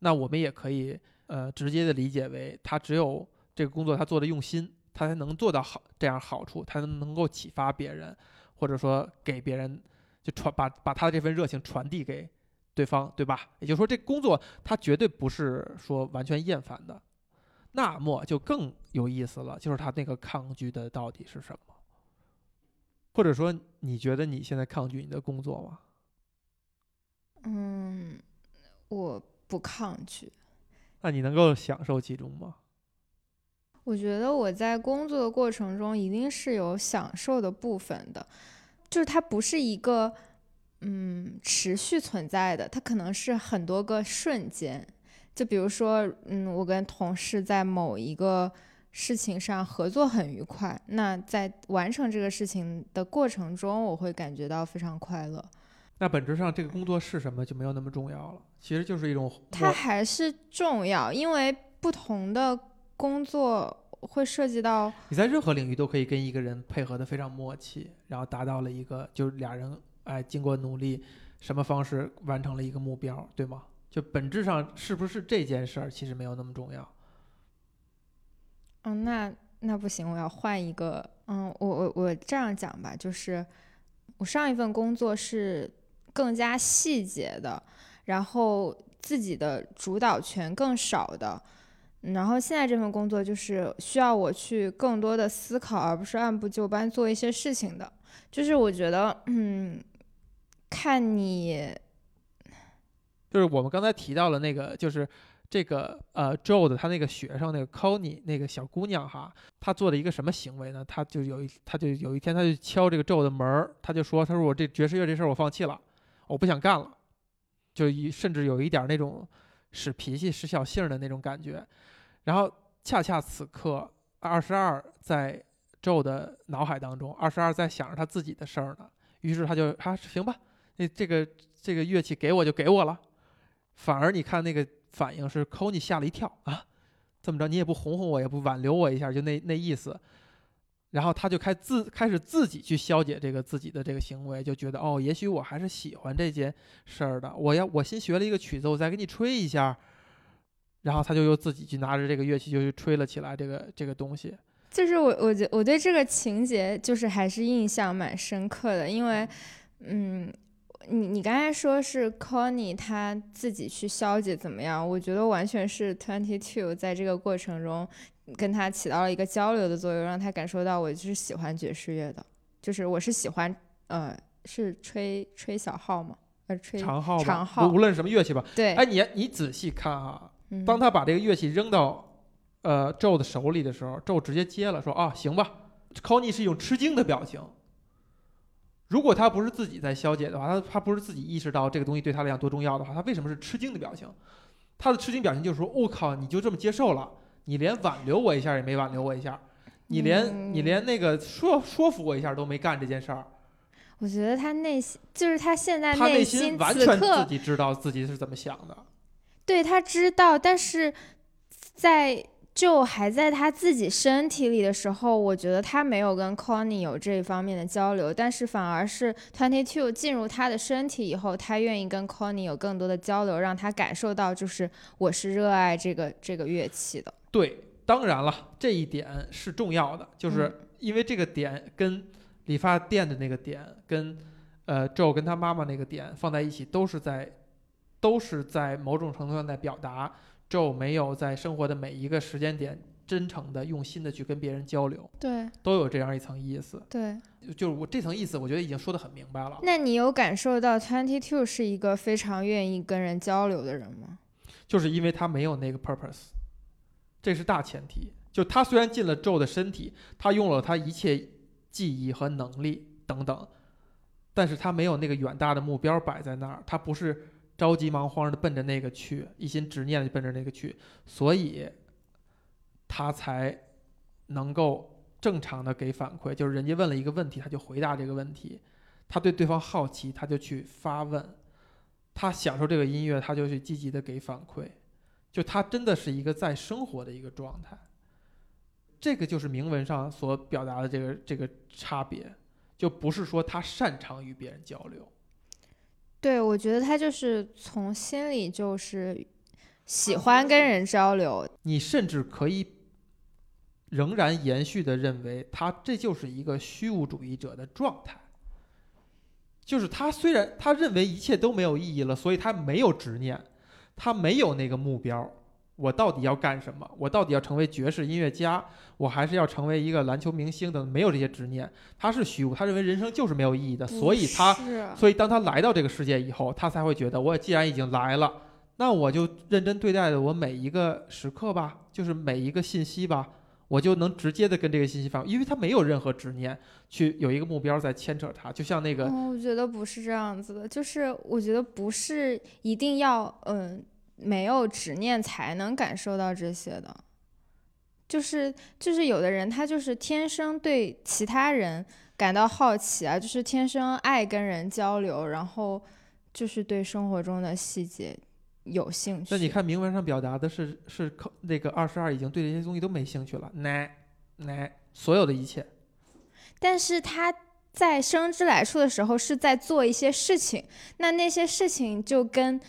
S1: 那我们也可以呃直接的理解为，他只有这个工作他做的用心，他才能做到好这样好处，他才能够启发别人，或者说给别人就传把把他的这份热情传递给对方，对吧？也就是说，这工作他绝对不是说完全厌烦的。那么就更有意思了，就是他那个抗拒的到底是什么？或者说，你觉得你现在抗拒你的工作吗？
S2: 嗯，我不抗拒。
S1: 那你能够享受其中吗？
S2: 我觉得我在工作的过程中一定是有享受的部分的，就是它不是一个嗯持续存在的，它可能是很多个瞬间。就比如说，嗯，我跟同事在某一个事情上合作很愉快，那在完成这个事情的过程中，我会感觉到非常快乐。
S1: 那本质上这个工作是什么就没有那么重要了，其实就是一种
S2: 它还是重要，因为不同的工作会涉及到
S1: 你在任何领域都可以跟一个人配合的非常默契，然后达到了一个就是俩人哎经过努力，什么方式完成了一个目标，对吗？就本质上是不是这件事儿其实没有那么重要。
S2: 嗯，那那不行，我要换一个。嗯，我我我这样讲吧，就是我上一份工作是更加细节的，然后自己的主导权更少的。然后现在这份工作就是需要我去更多的思考，而不是按部就班做一些事情的。就是我觉得，嗯，看你，
S1: 就是我们刚才提到了那个，就是这个呃 Joe 的他那个学生那个 Connie 那个小姑娘哈，她做的一个什么行为呢？她就有一，她就有一天，她就敲这个 Joe 的门儿，她就说，她说我这爵士乐这事儿我放弃了，我不想干了，就一甚至有一点那种使脾气、使小性儿的那种感觉。然后恰恰此刻，二十二在 Joe 的脑海当中，二十二在想着他自己的事儿呢，于是他就啊行吧，那这个这个乐器给我就给我了。反而你看那个反应是 c o n y 吓了一跳啊，这么着你也不哄哄我，也不挽留我一下，就那那意思。然后他就开自开始自己去消解这个自己的这个行为，就觉得哦，也许我还是喜欢这件事儿的。我要我新学了一个曲子，我再给你吹一下。然后他就又自己去拿着这个乐器就去吹了起来，这个这个东西。
S2: 就是我我觉我对这个情节就是还是印象蛮深刻的，因为，嗯，你你刚才说是 Connie 他自己去消解怎么样？我觉得完全是 Twenty Two 在这个过程中跟他起到了一个交流的作用，让他感受到我就是喜欢爵士乐的，就是我是喜欢呃是吹吹小号吗？呃吹
S1: 长号吗，
S2: 长号
S1: 无无论什么乐器吧。
S2: 对，
S1: 哎，你你仔细看啊，
S2: 嗯
S1: 当他把这个乐器扔到呃 Joe 的手里的时候，Joe 直接接了，说啊行吧。Connie 是一种吃惊的表情。如果他不是自己在消解的话，他他不是自己意识到这个东西对他来讲多重要的话，他为什么是吃惊的表情？他的吃惊表情就是说：“我、靠，你就这么接受了？你连挽留我一下也没挽留我一下，你连、你
S2: 嗯
S1: 连那个说说服我一下都没干这件事儿。
S2: 我觉得他内心就是他现在
S1: 他内
S2: 心
S1: 心完全自己知道自己是怎么想的。
S2: 对他知道，但是在就还在他自己身体里的时候，我觉得他没有跟 Connie 有这一方面的交流，但是反而是 Twenty Two 进入他的身体以后，他愿意跟 Connie 有更多的交流，让他感受到就是我是热爱这个这个乐器的。
S1: 对，当然了，这一点是重要的，就是因为这个点跟理发店的那个点，跟呃 Joe 跟他妈妈那个点放在一起，都是在都是在某种程度上在表达 Joe 没有在生活的每一个时间点真诚的、用心的去跟别人交流，
S2: 对
S1: 都有这样一层意思。
S2: 对。
S1: 就是我这层意思，我觉得已经说得很明白了。
S2: 那你有感受到 Twenty Two 是一个非常愿意跟人交流的人吗？
S1: 就是因为他没有那个 purpose，这是大前提。就他虽然进了 Joe 的身体，他用了他一切记忆和能力等等，但是他没有那个远大的目标摆在那儿，他不是着急忙慌的奔着那个去，一心执念的奔着那个去，所以他才能够正常的给反馈。就是人家问了一个问题，他就回答这个问题；他对对方好奇，他就去发问；他享受这个音乐，他就去积极的给反馈。就他真的是一个在生活的一个状态。这个就是铭文上所表达的这个这个差别，就不是说他擅长与别人交流。
S2: 对，我觉得他就是从心里就是喜欢跟人交流。
S1: 你甚至可以仍然延续的认为，他这就是一个虚无主义者的状态。就是他虽然他认为一切都没有意义了，所以他没有执念，他没有那个目标。我到底要干什么？我到底要成为爵士音乐家，我还是要成为一个篮球明星等？没有这些执念，他是虚无，他认为人生就是没有意义的，所以他，所以当他来到这个世界以后，他才会觉得，我既然已经来了，那我就认真对待的我每一个时刻吧，就是每一个信息吧，我就能直接的跟这个信息放，因为他没有任何执念，去有一个目标在牵扯他，就像那个，
S2: 我觉得不是这样子的，就是我觉得不是一定要，嗯。没有执念才能感受到这些的，就是就是有的人他就是天生对其他人感到好奇啊，就是天生爱跟人交流，然后就是对生活中的细节有兴趣。
S1: 那你看铭文上表达的是是靠那个二十二已经对这些东西都没兴趣了，奶奶所有的一切。
S2: 但是他在生之来处的时候是在做一些事情，那那些事情就跟。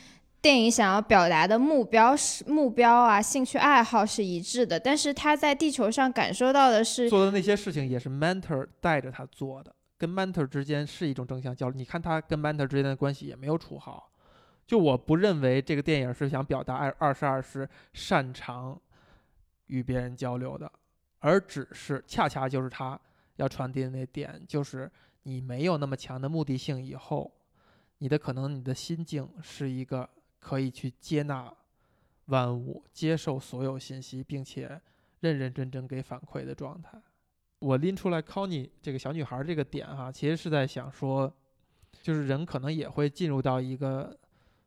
S2: 电影想要表达的目标是目标啊，兴趣爱好是一致的，但是他在地球上感受到的是
S1: 做的那些事情也是 mentor 带着他做的，跟 mentor 之间是一种正向交流。你看他跟 mentor 之间的关系也没有处好。就我不认为这个电影是想表达二二十二是擅长与别人交流的，而只是恰恰就是他要传递的那点，就是你没有那么强的目的性以后，你的可能你的心境是一个。可以去接纳万物，接受所有信息，并且认认真真给反馈的状态。我拎出来 Connie 这个小女孩这个点哈，其实是在想说，就是人可能也会进入到一个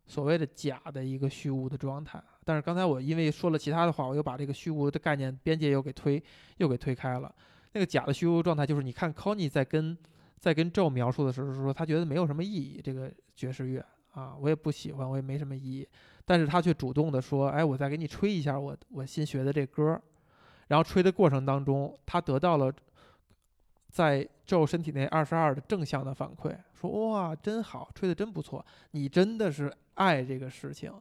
S1: 所谓的假的一个虚无的状态。但是刚才我因为说了其他的话，我又把这个虚无的概念边界又给推又给推开了。那个假的虚无状态，就是你看 Connie 在跟在跟 Joe 描述的时候是说，他觉得没有什么意义，这个爵士乐。啊，我也不喜欢，我也没什么意义，但是他却主动的说，哎，我再给你吹一下我我新学的这歌，然后吹的过程当中，他得到了在 Joe 身体内二十二的正向的反馈，说哇，真好，吹的真不错，你真的是爱这个事情。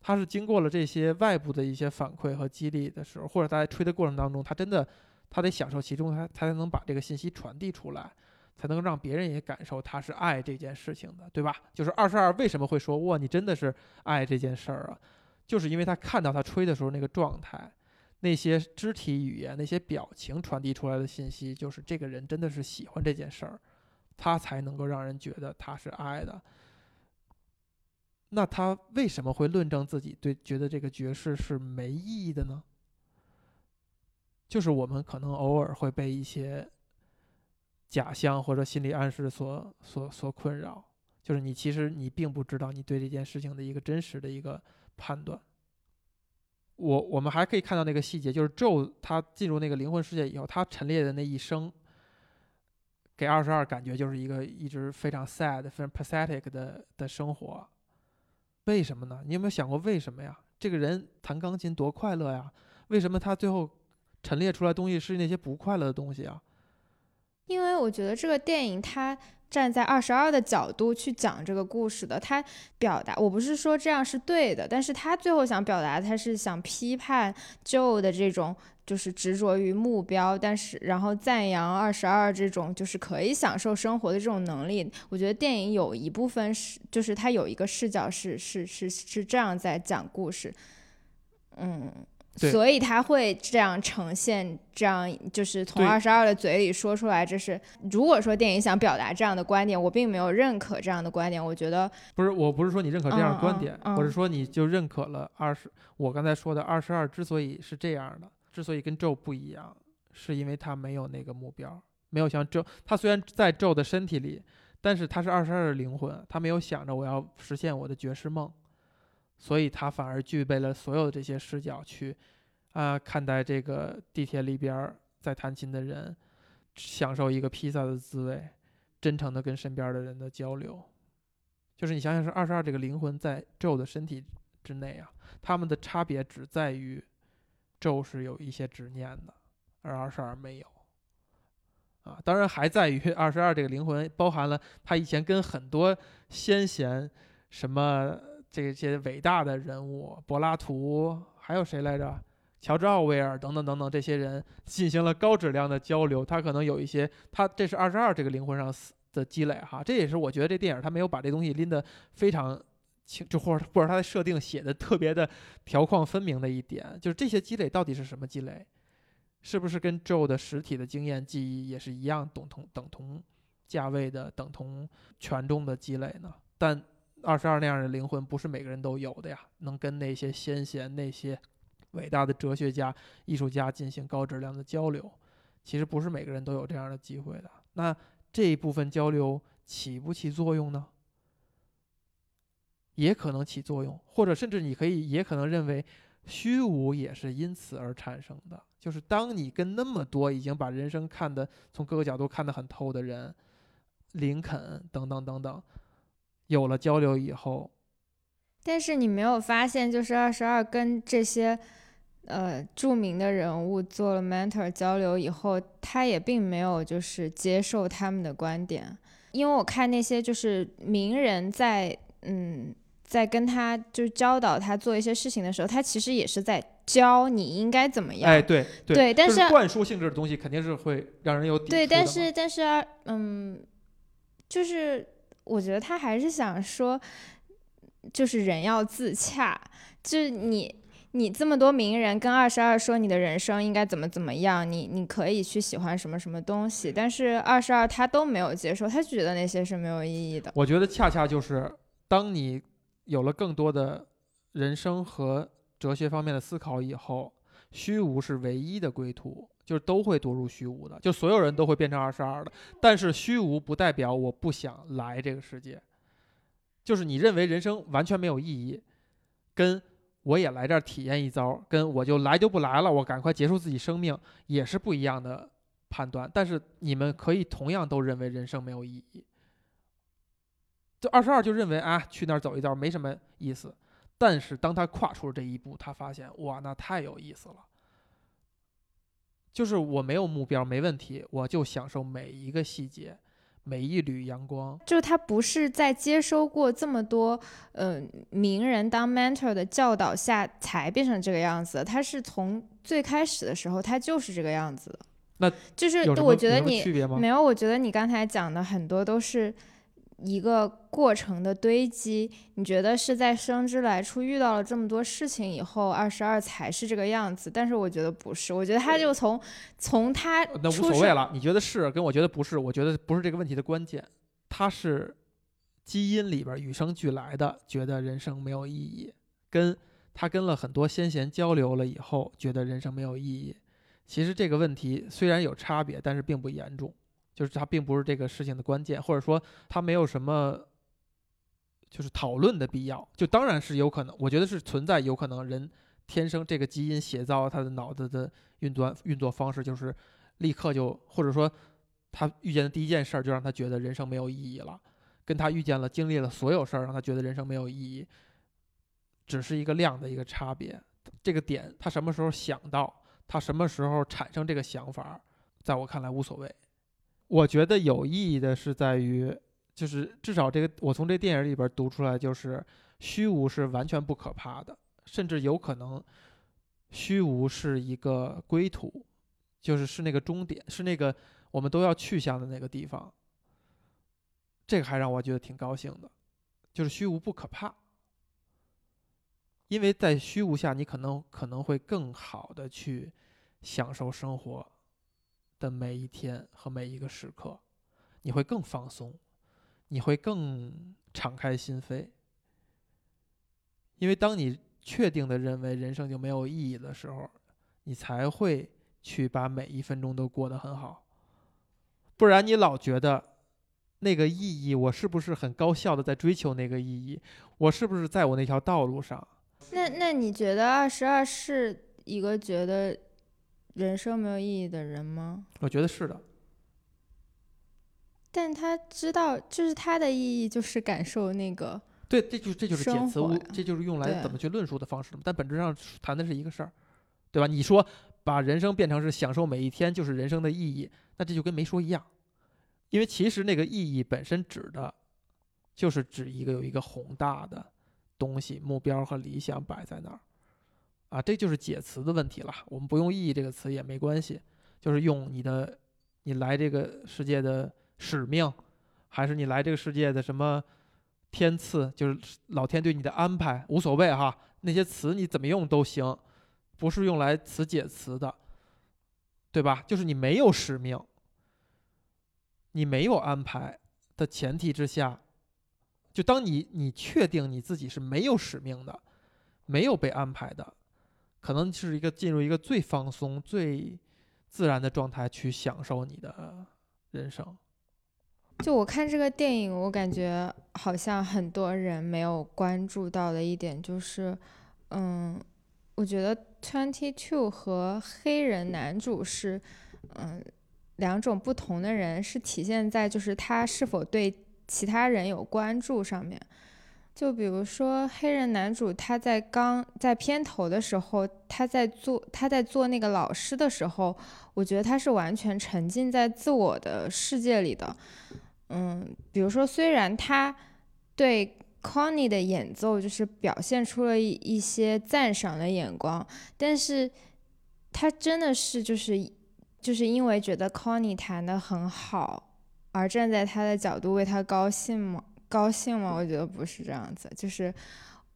S1: 他是经过了这些外部的一些反馈和激励的时候，或者在吹的过程当中，他真的他得享受其中，他他才能把这个信息传递出来。才能让别人也感受他是爱这件事情的，对吧？就是二十二为什么会说哇，你真的是爱这件事儿啊？就是因为他看到他吹的时候那个状态，那些肢体语言、那些表情传递出来的信息，就是这个人真的是喜欢这件事儿，他才能够让人觉得他是爱的。那他为什么会论证自己对觉得这个爵士是没意义的呢？就是我们可能偶尔会被一些。假象或者心理暗示所所所困扰，就是你其实你并不知道你对这件事情的一个真实的一个判断。我我们还可以看到那个细节，就是 Joe 他进入那个灵魂世界以后，他陈列的那一生，给二十二感觉就是一个一直非常 sad、非常 pathetic 的的生活。为什么呢？你有没有想过为什么呀？这个人弹钢琴多快乐呀？为什么他最后陈列出来东西是那些不快乐的东西啊？
S2: 因为我觉得这个电影它站在二十二的角度去讲这个故事的，他表达我不是说这样是对的，但是他最后想表达，他是想批判旧的这种就是执着于目标，但是然后赞扬二十二这种就是可以享受生活的这种能力。我觉得电影有一部分是就是他有一个视角是是是是这样在讲故事，嗯。
S1: 对
S2: 所以他会这样呈现，这样就是从
S1: 对
S2: 二十二的嘴里说出来。这是如果说电影想表达这样的观点，我并没有认可这样的观点。我觉得
S1: 不是，我不是说你认可这样的观点，
S2: 嗯嗯嗯
S1: 我是说你就认可了二十。我刚才说的二十二之所以是这样的，之所以跟咒不一样，是因为他没有那个目标，没有像咒，他虽然在咒的身体里，但是他是二十二的灵魂，他没有想着我要实现我的绝世梦，所以他反而具备了所有这些视角去啊、看待这个地铁里边在弹琴的人，享受一个披萨的滋味，真诚的跟身边的人的交流。就是你想想，是二十二这个灵魂在咒的身体之内啊，他们的差别只在于咒是有一些执念的，而二十二没有。啊，当然还在于 二十二这个灵魂包含了他以前跟很多先贤，什么这些伟大的人物，柏拉图，还有谁来着？乔治奥威尔等等等等这些人进行了高质量的交流，他可能有一些，他这是二十二这个灵魂上的积累哈，这也是我觉得这电影他没有把这东西拎得非常清，就或者或者他的设定写的特别的条框分明的一点，就是这些积累到底是什么积累？是不是跟 Joe 的实体的经验记忆也是一样等同等同价位的等同权重的积累呢？但二十二那样的灵魂不是每个人都有的呀，能跟那些先贤、那些伟大的哲学家、艺术家进行高质量的交流，其实不是每个人都有这样的机会的。那这一部分交流起不起作用呢？也可能起作用，或者甚至你可以也可能认为虚无也是因此而产生的。就是当你跟那么多已经把人生看得从各个角度看得很透的人，林肯等等等等，有了交流以后，
S2: 但是你没有发现，就是二十二跟这些呃著名的人物做了 mentor 交流以后，他也并没有就是接受他们的观点，因为我看那些就是名人在嗯在跟他就是教导他做一些事情的时候，他其实也是在教你应该怎么样。
S1: 哎，对
S2: 对但
S1: 就是灌输性质的东西肯定是会让人有抵
S2: 对，但是但是啊嗯，就是我觉得他还是想说，就是人要自洽，就是你你这么多名人跟二十二说你的人生应该怎么怎么样，你你可以去喜欢什么什么东西，但是二十二他都没有接受，他觉得那些是没有意义的。
S1: 我觉得恰恰就是当你有了更多的人生和哲学方面的思考以后，虚无是唯一的归途，就是都会堕入虚无的，就所有人都会变成二十二的。但是虚无不代表我不想来这个世界，就是你认为人生完全没有意义，跟我也来这儿体验一遭，跟我就来就不来了，我赶快结束自己生命，也是不一样的判断。但是你们可以同样都认为人生没有意义。就二十二就认为啊，去那儿走一遭没什么意思。但是当他跨出了这一步，他发现哇，那太有意思了。就是我没有目标没问题，我就享受每一个细节，每一缕阳光。
S2: 就他不是在接收过这么多呃名人当 mentor 的教导下才变成这个样子，他是从最开始的时候他就是这个样子的。
S1: 那
S2: 就是我觉得你？没有，我觉得你刚才讲的很多都是一个过程的堆积。你觉得是在生之来处遇到了这么多事情以后，二十二才是这个样子？但是我觉得不是，我觉得他就从从他
S1: 那无所谓了，你觉得是跟我觉得不是，我觉得不是这个问题的关键，他是基因里边与生俱来的，觉得人生没有意义，跟他跟了很多先贤交流了以后，觉得人生没有意义。其实这个问题虽然有差别，但是并不严重，就是它并不是这个事情的关键，或者说它没有什么就是讨论的必要。就当然是有可能，我觉得是存在有可能人天生这个基因写造他的脑子的运作运作方式，就是立刻就或者说他遇见的第一件事儿就让他觉得人生没有意义了，跟他遇见了经历了所有事儿让他觉得人生没有意义，只是一个量的一个差别。这个点他什么时候想到？他什么时候产生这个想法，在我看来无所谓。我觉得有意义的是在于，就是至少这个我从这电影里边读出来，就是虚无是完全不可怕的，甚至有可能虚无是一个归途，就是是那个终点，是那个我们都要去向的那个地方。这个还让我觉得挺高兴的，就是虚无不可怕。因为在虚无下，你可能可能会更好的去享受生活的每一天和每一个时刻，你会更放松，你会更敞开心扉。因为当你确定的认为人生就没有意义的时候，你才会去把每一分钟都过得很好。不然你老觉得那个意义，我是不是很高效的在追求那个意义？我是不是在我那条道路上？
S2: 那那你觉得二十二是一个觉得人生没有意义的人吗？
S1: 我觉得是的。
S2: 但他知道，就是他的意义就是感受那个。
S1: 对，这就这就是简词无，这就是用来怎么去论述的方式。但本质上谈的是一个事儿，对吧？你说把人生变成是享受每一天就是人生的意义，那这就跟没说一样。因为其实那个意义本身指的，就是指一个有一个宏大的东西、目标和理想摆在那儿，啊，这就是解词的问题了。我们不用“意义”这个词也没关系，就是用你的你来这个世界的使命，还是你来这个世界的什么天赐，就是老天对你的安排，无所谓哈。那些词你怎么用都行，不是用来词解词的，对吧？就是你没有使命。你没有安排的前提之下，就当你你确定你自己是没有使命的，没有被安排的，可能是一个进入一个最放松、最自然的状态去享受你的人生。
S2: 就我看这个电影，我感觉好像很多人没有关注到的一点就是，嗯，我觉得 Twenty Two 和黑人男主是，嗯。两种不同的人是体现在就是他是否对其他人有关注上面。就比如说黑人男主，他在刚在片头的时候，他在做他在做那个老师的时候，我觉得他是完全沉浸在自我的世界里的。嗯，比如说虽然他对 Connie 的演奏就是表现出了一一些赞赏的眼光，但是他真的是就是。就是因为觉得 Connie 弹得很好，而站在他的角度为他高兴吗？高兴吗？我觉得不是这样子。就是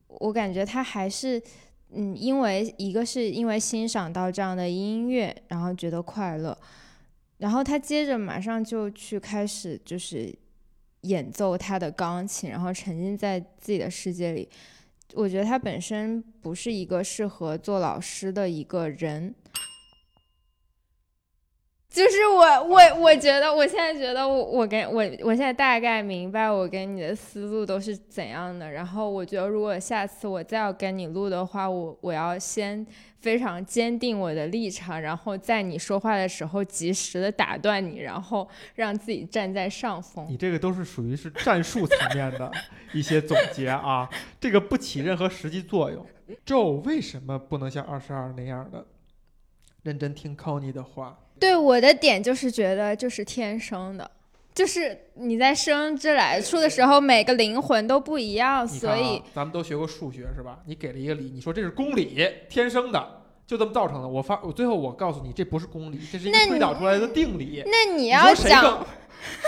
S2: 我感觉他还是，嗯，因为一个是因为欣赏到这样的音乐，然后觉得快乐，然后他接着马上就去开始就是演奏他的钢琴，然后沉浸在自己的世界里。我觉得他本身不是一个适合做老师的一个人。就是我，我我觉得，我现在觉得我，我跟我，我现在大概明白我跟你的思路都是怎样的。然后我觉得，如果下次我再要跟你录的话，我我要先非常坚定我的立场，然后在你说话的时候及时的打断你，然后让自己站在上风。
S1: 你这个都是属于是战术层面的 一些总结啊，这个不起任何实际作用。Joe 为什么不能像二十二那样的认真听 Connie 的话？
S2: 对我的点就是觉得就是天生的，就是你在生之来处的时候，每个灵魂都不一样，所以、
S1: 啊、咱们都学过数学是吧？你给了一个理，你说这是公理，天生的，就这么造成的。我发，我最后我告诉你，这不是公理，这是一个推导出来的定理。
S2: 那你
S1: 你
S2: 要讲，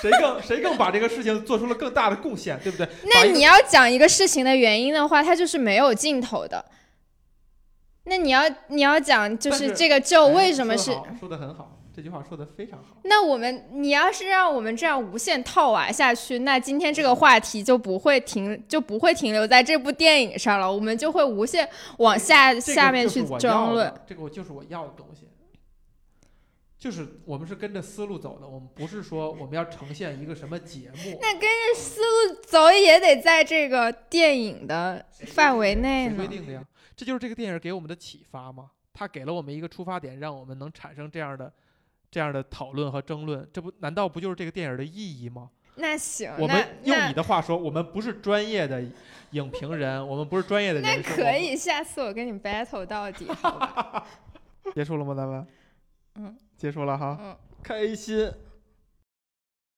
S1: 谁更谁更把这个事情做出了更大的贡献，对不对？
S2: 那你要讲一个事情的原因的话，它就是没有尽头的。那你要你要讲就是这个就为什么是
S1: 说的很好。这句话说的非常好。
S2: 那我们，你要是让我们这样无限套娃下去，那今天这个话题就不会停，就不会停留在这部电影上了。我们就会无限往下、下面去争论。
S1: 这个我就是我要的东西，就是我们是跟着思路走的，我们不是说我们要呈现一个什么节目。
S2: 那跟着思路走也得在这个电影的范围内
S1: 呢。规定的呀，这就是这个电影给我们的启发吗？它给了我们一个出发点，让我们能产生这样的。这样的讨论和争论，这不难道不就是这个电影的意义吗？
S2: 那行，
S1: 我们用你的话说，我们不是专业的影评人，我们不是专业的人。
S2: 那可以，下次我跟你 battle 到底，好吧？
S1: 结束了吗？咱们，
S2: 嗯，
S1: 结束了哈，
S2: 嗯，
S1: 开心。